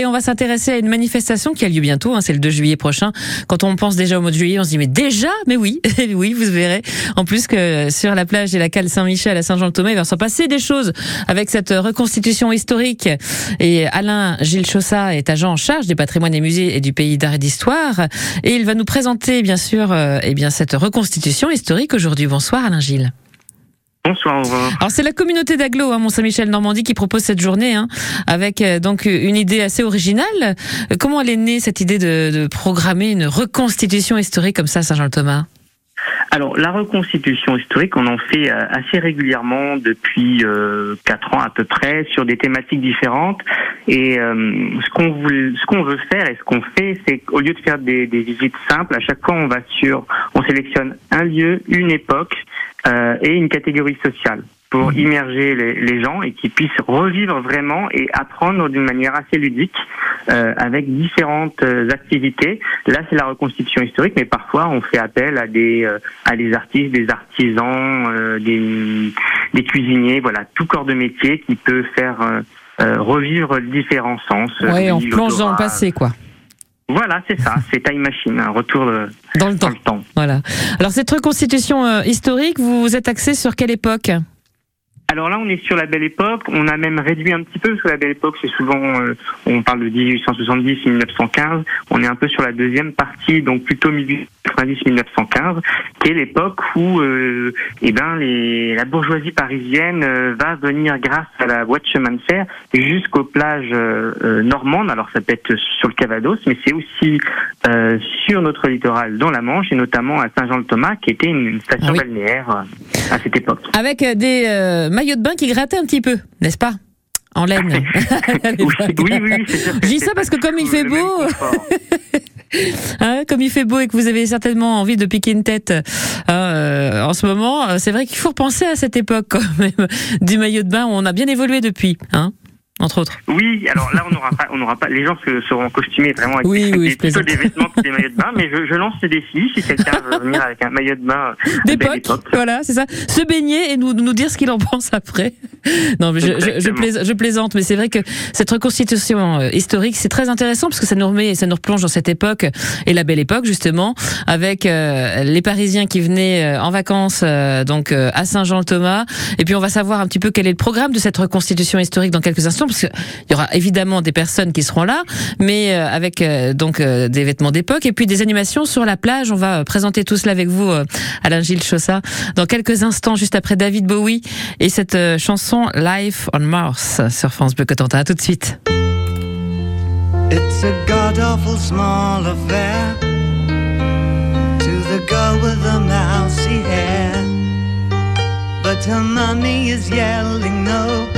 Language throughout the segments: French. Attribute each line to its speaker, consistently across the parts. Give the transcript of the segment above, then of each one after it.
Speaker 1: Et on va s'intéresser à une manifestation qui a lieu bientôt, hein, c'est le 2 juillet prochain. Quand on pense déjà au mois de juillet, on se dit mais déjà? Mais oui, oui, vous verrez. En plus que sur la plage et la cale Saint-Michel à Saint-Jean-le-Thomas, il va s'en passer des choses avec cette reconstitution historique. Et Alain Gilles Chaussat est agent en charge des patrimoines et musées et du pays d'art et d'histoire. Et il va nous présenter bien sûr euh, eh bien, cette reconstitution historique aujourd'hui. Bonsoir Alain Gilles.
Speaker 2: Bonsoir.
Speaker 1: Alors c'est la communauté d'Aglo, hein, Mont-Saint-Michel Normandie, qui propose cette journée, hein, avec euh, donc une idée assez originale. Euh, comment elle est née cette idée de, de programmer une reconstitution historique comme ça, Saint-Jean-Thomas
Speaker 2: alors la reconstitution historique, on en fait euh, assez régulièrement depuis euh, quatre ans à peu près sur des thématiques différentes. Et euh, ce qu'on veut, faire et ce qu'on fait, c'est qu'au lieu de faire des, visites simples, à chaque fois on va sur, on sélectionne un lieu, une époque et une catégorie sociale pour mhm. immerger les, les gens et qu'ils puissent revivre vraiment et apprendre d'une manière assez ludique euh, avec différentes euh, activités. Là, c'est la reconstitution historique, mais parfois on fait appel à des euh, à des artistes, des artisans, euh, des, des cuisiniers, voilà, tout corps de métier qui peut faire revivre différents sens.
Speaker 1: Oui, on plonge dans le passé, quoi.
Speaker 2: Voilà, c'est ça, c'est Time Machine, un retour
Speaker 1: dans, le, dans temps. le temps. Voilà. Alors cette reconstitution historique, vous vous êtes axé sur quelle époque?
Speaker 2: Alors là, on est sur la belle époque. On a même réduit un petit peu parce que la belle époque, c'est souvent, euh, on parle de 1870-1915. On est un peu sur la deuxième partie, donc plutôt 1890-1915, qui est l'époque où, euh, eh ben, les, la bourgeoisie parisienne euh, va venir grâce à la voie de chemin de fer jusqu'aux plages euh, normandes. Alors ça peut être sur le Cavados, mais c'est aussi sur notre littoral, dans la Manche, et notamment à Saint-Jean-le-Thomas, qui était une, station ah balnéaire à cette époque.
Speaker 1: Avec des maillot de bain qui grattait un petit peu, n'est-ce pas? En laine.
Speaker 2: oui, oui, oui
Speaker 1: Je dis ça parce que comme il fait beau, hein, comme il fait beau et que vous avez certainement envie de piquer une tête euh, en ce moment, c'est vrai qu'il faut repenser à cette époque quand même du maillot de bain où on a bien évolué depuis. Hein entre autres.
Speaker 2: Oui, alors là, on n'aura pas, on n'aura pas, les gens seront costumés vraiment avec
Speaker 1: oui,
Speaker 2: des,
Speaker 1: oui,
Speaker 2: des, des vêtements que des maillots de bain, mais je, je lance ce défi si quelqu'un veut venir avec un maillot de bain
Speaker 1: euh, d'époque. Voilà, c'est ça. Se baigner et nous, nous dire ce qu'il en pense après. Non, mais je, je, je, plaisante, mais c'est vrai que cette reconstitution euh, historique, c'est très intéressant parce que ça nous remet, ça nous replonge dans cette époque et la belle époque justement, avec euh, les Parisiens qui venaient en vacances donc à Saint-Jean-le-Thomas, et puis on va savoir un petit peu quel est le programme de cette reconstitution historique dans quelques instants parce qu'il y aura évidemment des personnes qui seront là, mais euh, avec euh, donc euh, des vêtements d'époque et puis des animations sur la plage. On va présenter tout cela avec vous, Alain Gilles Chaussat, dans quelques instants, juste après David Bowie et cette chanson Life on Mars sur France Bleu Cotentin. À tout de suite. To the girl with the mousy hair, but her mommy is yelling no.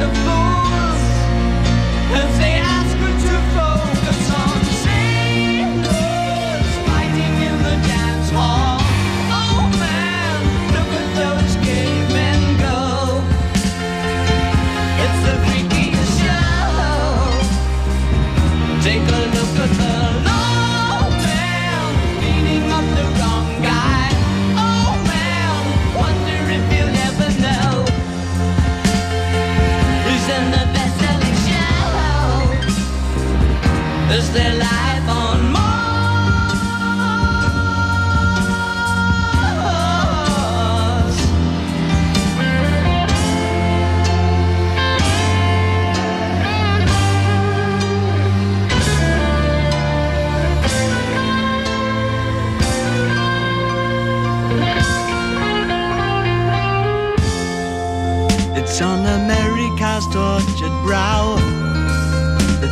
Speaker 1: a fool.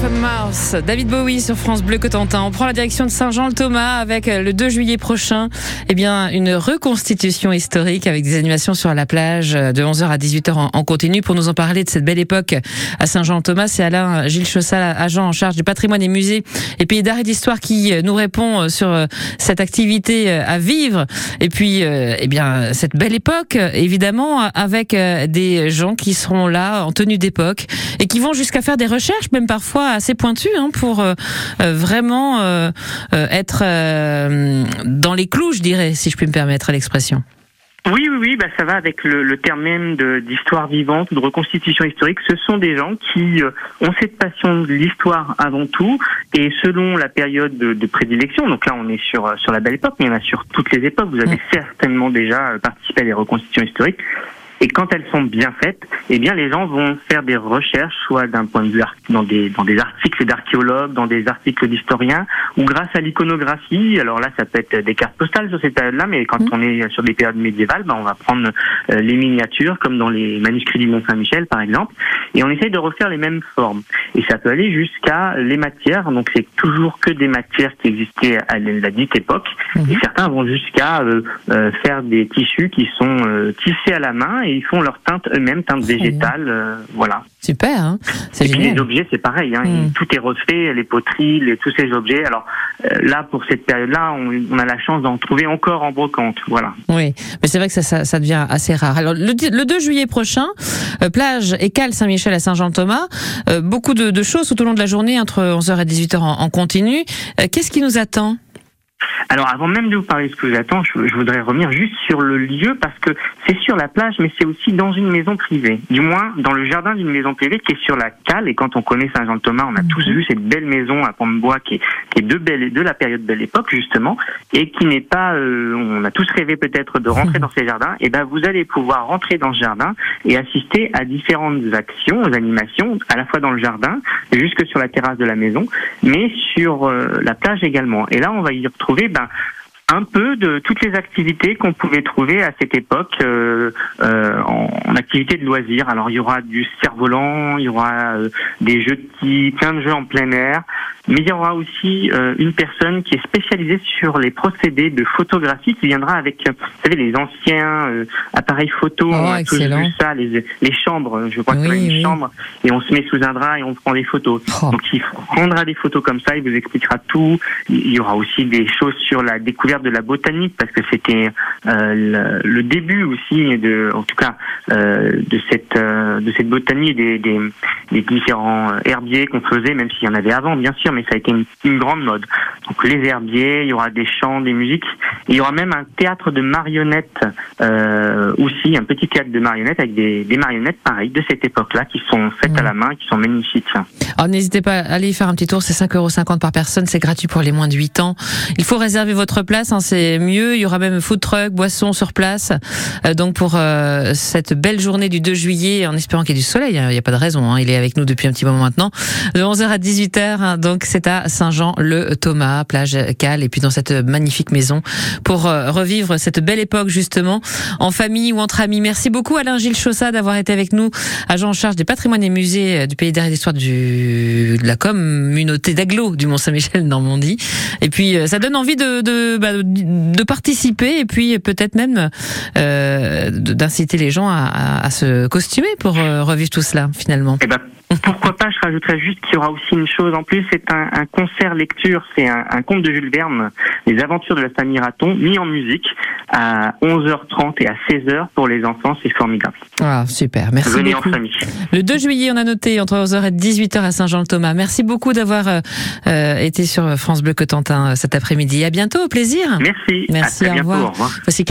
Speaker 3: On Mars,
Speaker 1: David Bowie sur France Bleu Cotentin. On prend la direction de Saint-Jean-le-Thomas avec euh, le 2 juillet prochain, eh bien, une reconstitution historique avec des animations sur la plage euh, de 11h à 18h en, continu. Pour nous en parler de cette belle époque à Saint-Jean-le-Thomas, c'est Alain Gilles Chaussal, agent en charge du patrimoine et musées et pays d'art et d'histoire qui euh, nous répond euh, sur euh, cette activité euh, à vivre. Et puis, euh, eh bien, cette belle époque, euh, évidemment, avec euh, des gens qui seront là en tenue d'époque et qui vont jusqu'à faire des recherches, même parfois assez pointues, hein, pour euh, euh, vraiment euh, être euh, dans les clous, je dirais, si je puis me permettre l'expression.
Speaker 2: Oui, oui, oui, bah ça va avec le, le terme même d'histoire vivante de reconstitution historique. Ce sont des gens qui euh, ont cette passion de l'histoire avant tout, et selon la période de, de prédilection. Donc là, on est sur sur la belle époque, mais en a sur toutes les époques. Vous avez
Speaker 1: Mm.
Speaker 2: certainement déjà participé à des reconstitutions historiques. Et quand elles sont bien faites, eh bien les gens vont faire des recherches, soit d'un point de vue dans des dans des articles d'archéologues, dans des articles d'historiens, ou grâce à l'iconographie. Alors là, ça peut être des cartes postales sur ces périodes-là, mais quand
Speaker 1: Mhm.
Speaker 2: on est sur des périodes médiévales, ben, on va prendre euh, les miniatures, comme dans les manuscrits du Mont Saint-Michel, par exemple, et on essaye de refaire les mêmes formes. Et ça peut aller jusqu'à les matières. Donc c'est toujours que des matières qui existaient à la dite époque.
Speaker 1: Mhm.
Speaker 2: Et certains vont jusqu'à euh, euh, faire des tissus qui sont euh, tissés à la main et ils font leur teinte eux-mêmes, teinte végétale, euh, voilà.
Speaker 1: Super, hein c'est
Speaker 2: Et puis
Speaker 1: génial.
Speaker 2: les objets, c'est pareil, hein,
Speaker 1: Mm.
Speaker 2: tout est refait, les poteries, les, tous ces objets. Alors euh, là, pour cette période-là, on, on a la chance d'en trouver encore en brocante, voilà.
Speaker 1: Oui, mais c'est vrai que ça, ça, ça devient assez rare. Alors, le, di- le 2 juillet prochain, euh, plage et cale Saint-Michel à Saint-Jean-Thomas, beaucoup de, de choses tout au long de la journée, entre 11h et 18h en, en continu. Qu'est-ce qui nous attend?
Speaker 2: Alors avant même de vous parler de ce que j'attends, je, je voudrais revenir juste sur le lieu parce que c'est sur la plage, mais c'est aussi dans une maison privée. Du moins dans le jardin d'une maison privée qui est sur la cale. Et quand on connaît Saint-Jean-de-Thomas, on a tous vu cette belle maison à pont de bois qui est, qui est de, belle, de la période Belle Époque justement, et qui n'est pas. euh, on a tous rêvé peut-être de rentrer dans ces jardins. Et ben vous allez pouvoir rentrer dans ce jardin et assister à différentes actions, aux animations, à la fois dans le jardin, jusque sur la terrasse de la maison, mais sur euh, la plage également. Et là, on va y retrouver ben, un peu de toutes les activités qu'on pouvait trouver à cette époque euh, euh, en, en activité de loisirs. Alors il y aura du cerf-volant, il y aura euh, des jeux de petits, plein de jeux en plein air, mais il y aura aussi euh, une personne qui est spécialisée sur les procédés de photographie qui viendra avec, euh, vous savez, les anciens euh, appareils photo.
Speaker 1: Oh,
Speaker 2: on a tous
Speaker 1: excellent.
Speaker 2: vu ça, les, les chambres. Je crois
Speaker 1: Oui,
Speaker 2: qu'il y a une
Speaker 1: oui.
Speaker 2: chambre et on se met sous un drap et on prend des photos.
Speaker 1: Oh.
Speaker 2: Donc il prendra des photos comme ça, il vous expliquera tout. Il y aura aussi des choses sur la découverte de la botanique parce que c'était euh, le, le début aussi de, en tout cas, euh, de cette euh, de cette botanie des, des, des différents euh, herbiers qu'on faisait, même s'il y en avait avant bien sûr, mais ça a été une, une grande mode. Donc les herbiers, il y aura des chants, des musiques, il y aura même un théâtre de marionnettes euh, aussi, un petit théâtre de marionnettes avec des, des marionnettes pareilles de cette époque-là qui sont faites à la main, qui sont magnifiques.
Speaker 1: Alors n'hésitez pas à aller y faire un petit tour, c'est 5,50€ par personne, c'est gratuit pour les moins de 8 ans. Il faut réserver votre place, hein, c'est mieux, il y aura même food truck, boissons sur place. Euh, donc pour euh, cette belle journée du 2 juillet, en espérant qu'il y ait du soleil, hein, il n'y a pas de raison, hein, il est avec nous depuis un petit moment maintenant, de 11h à 18h, hein, donc c'est à Saint-Jean-le-Thomas. Plage Cal, et puis dans cette magnifique maison pour euh, revivre cette belle époque justement en famille ou entre amis. Merci beaucoup Alain Gilles Chaussat d'avoir été avec nous, agent en charge des patrimoines et musées du pays derrière l'histoire du de la communauté d'Aglo du Mont Saint-Michel Normandie. Et puis ça donne envie de de, bah, participer et puis peut-être même euh, d'inciter les gens à, se costumer pour revivre tout cela finalement.
Speaker 2: Eh ben, pourquoi pas, je rajouterais juste qu'il y aura aussi une chose en plus, c'est un, un, concert lecture, c'est un, un, conte de Jules Verne, Les aventures de la famille Raton, mis en musique à 11h30 et à 16h pour les enfants, c'est formidable.
Speaker 1: Ah, super, merci
Speaker 2: Venez
Speaker 1: beaucoup.
Speaker 2: en famille.
Speaker 1: Le 2 juillet, on a noté entre 11h et 18h à Saint-Jean-le-Thomas. Merci beaucoup d'avoir euh, été sur France Bleu Cotentin cet après-midi. À bientôt, au plaisir.
Speaker 2: Merci.
Speaker 1: Merci,
Speaker 2: à très
Speaker 1: au
Speaker 2: bientôt.
Speaker 1: revoir.
Speaker 2: Au revoir.